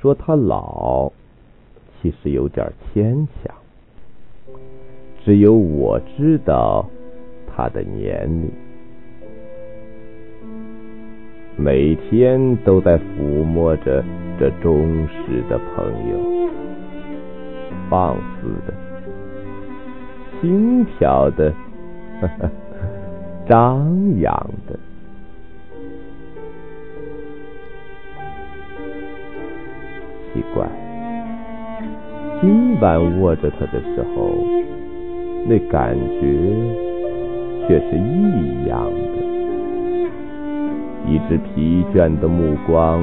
说他老，其实有点牵强。只有我知道他的年龄。每天都在抚摸着这忠实的朋友，放肆的、轻佻的、张扬的。奇怪，今晚握着它的时候，那感觉却是异样的。一只疲倦的目光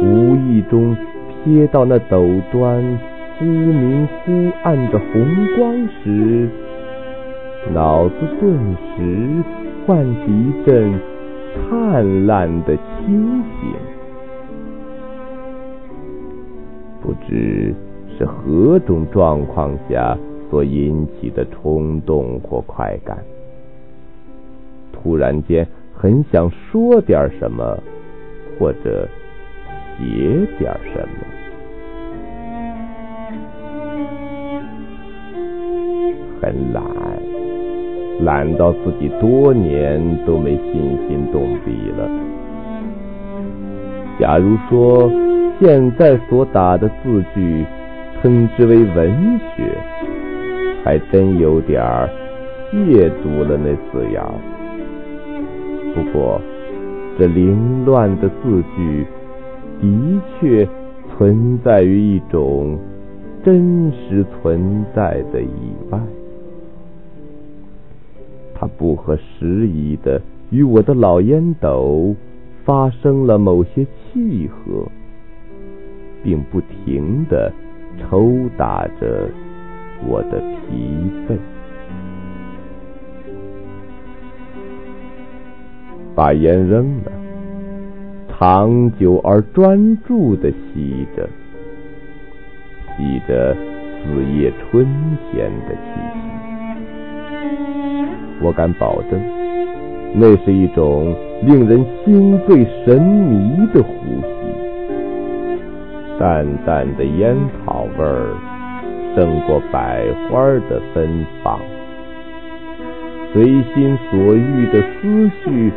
无意中瞥到那斗端忽明忽暗的红光时，脑子顿时唤起一阵灿烂的清醒。不知是何种状况下所引起的冲动或快感，突然间很想说点什么，或者写点什么，很懒，懒到自己多年都没信心动笔了。假如说。现在所打的字句，称之为文学，还真有点儿亵渎了那字眼儿。不过，这凌乱的字句，的确存在于一种真实存在的以外，它不合时宜的与我的老烟斗发生了某些契合。并不停地抽打着我的疲惫，把烟扔了，长久而专注地吸着，吸着子夜春天的气息。我敢保证，那是一种令人心醉神迷的呼吸。淡淡的烟草味儿，胜过百花的芬芳。随心所欲的思绪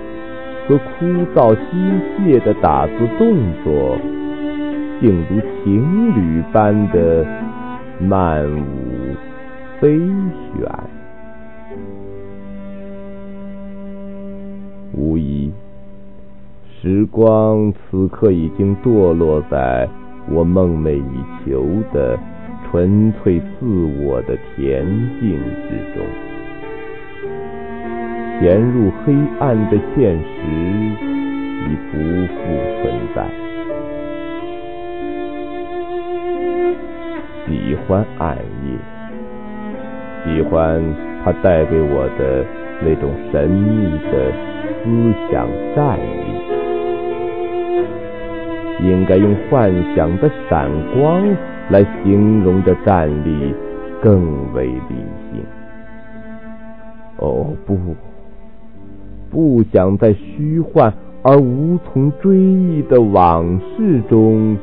和枯燥机械的打字动作，竟如情侣般的漫舞飞旋。无疑，时光此刻已经堕落在。我梦寐以求的纯粹自我的恬静之中，潜入黑暗的现实已不复存在。喜欢暗夜，喜欢它带给我的那种神秘的思想战力。应该用幻想的闪光来形容的战力更为理性。哦不，不想在虚幻而无从追忆的往事中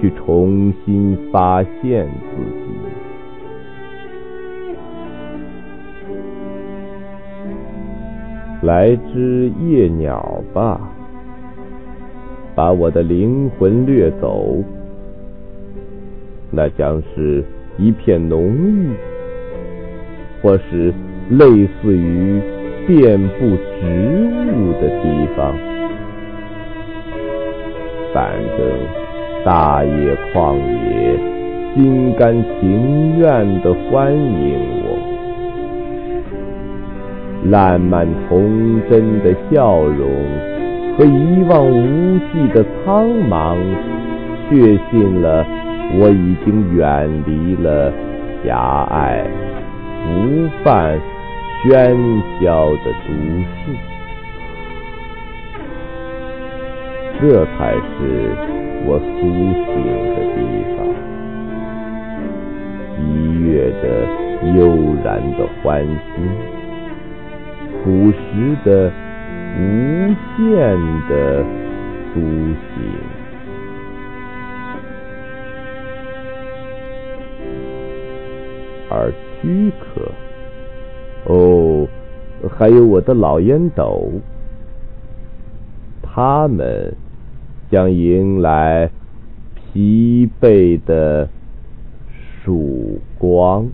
去重新发现自己。来只夜鸟吧。把我的灵魂掠走，那将是一片浓郁，或是类似于遍布植物的地方。反正大野旷野，心甘情愿的欢迎我，烂漫童真的笑容。和一望无际的苍茫，确信了我已经远离了狭隘、浮泛、喧嚣的都市，这才是我苏醒的地方，喜悦着悠然的欢欣，朴实的。无限的苏醒。而躯壳，哦，还有我的老烟斗，他们将迎来疲惫的曙光。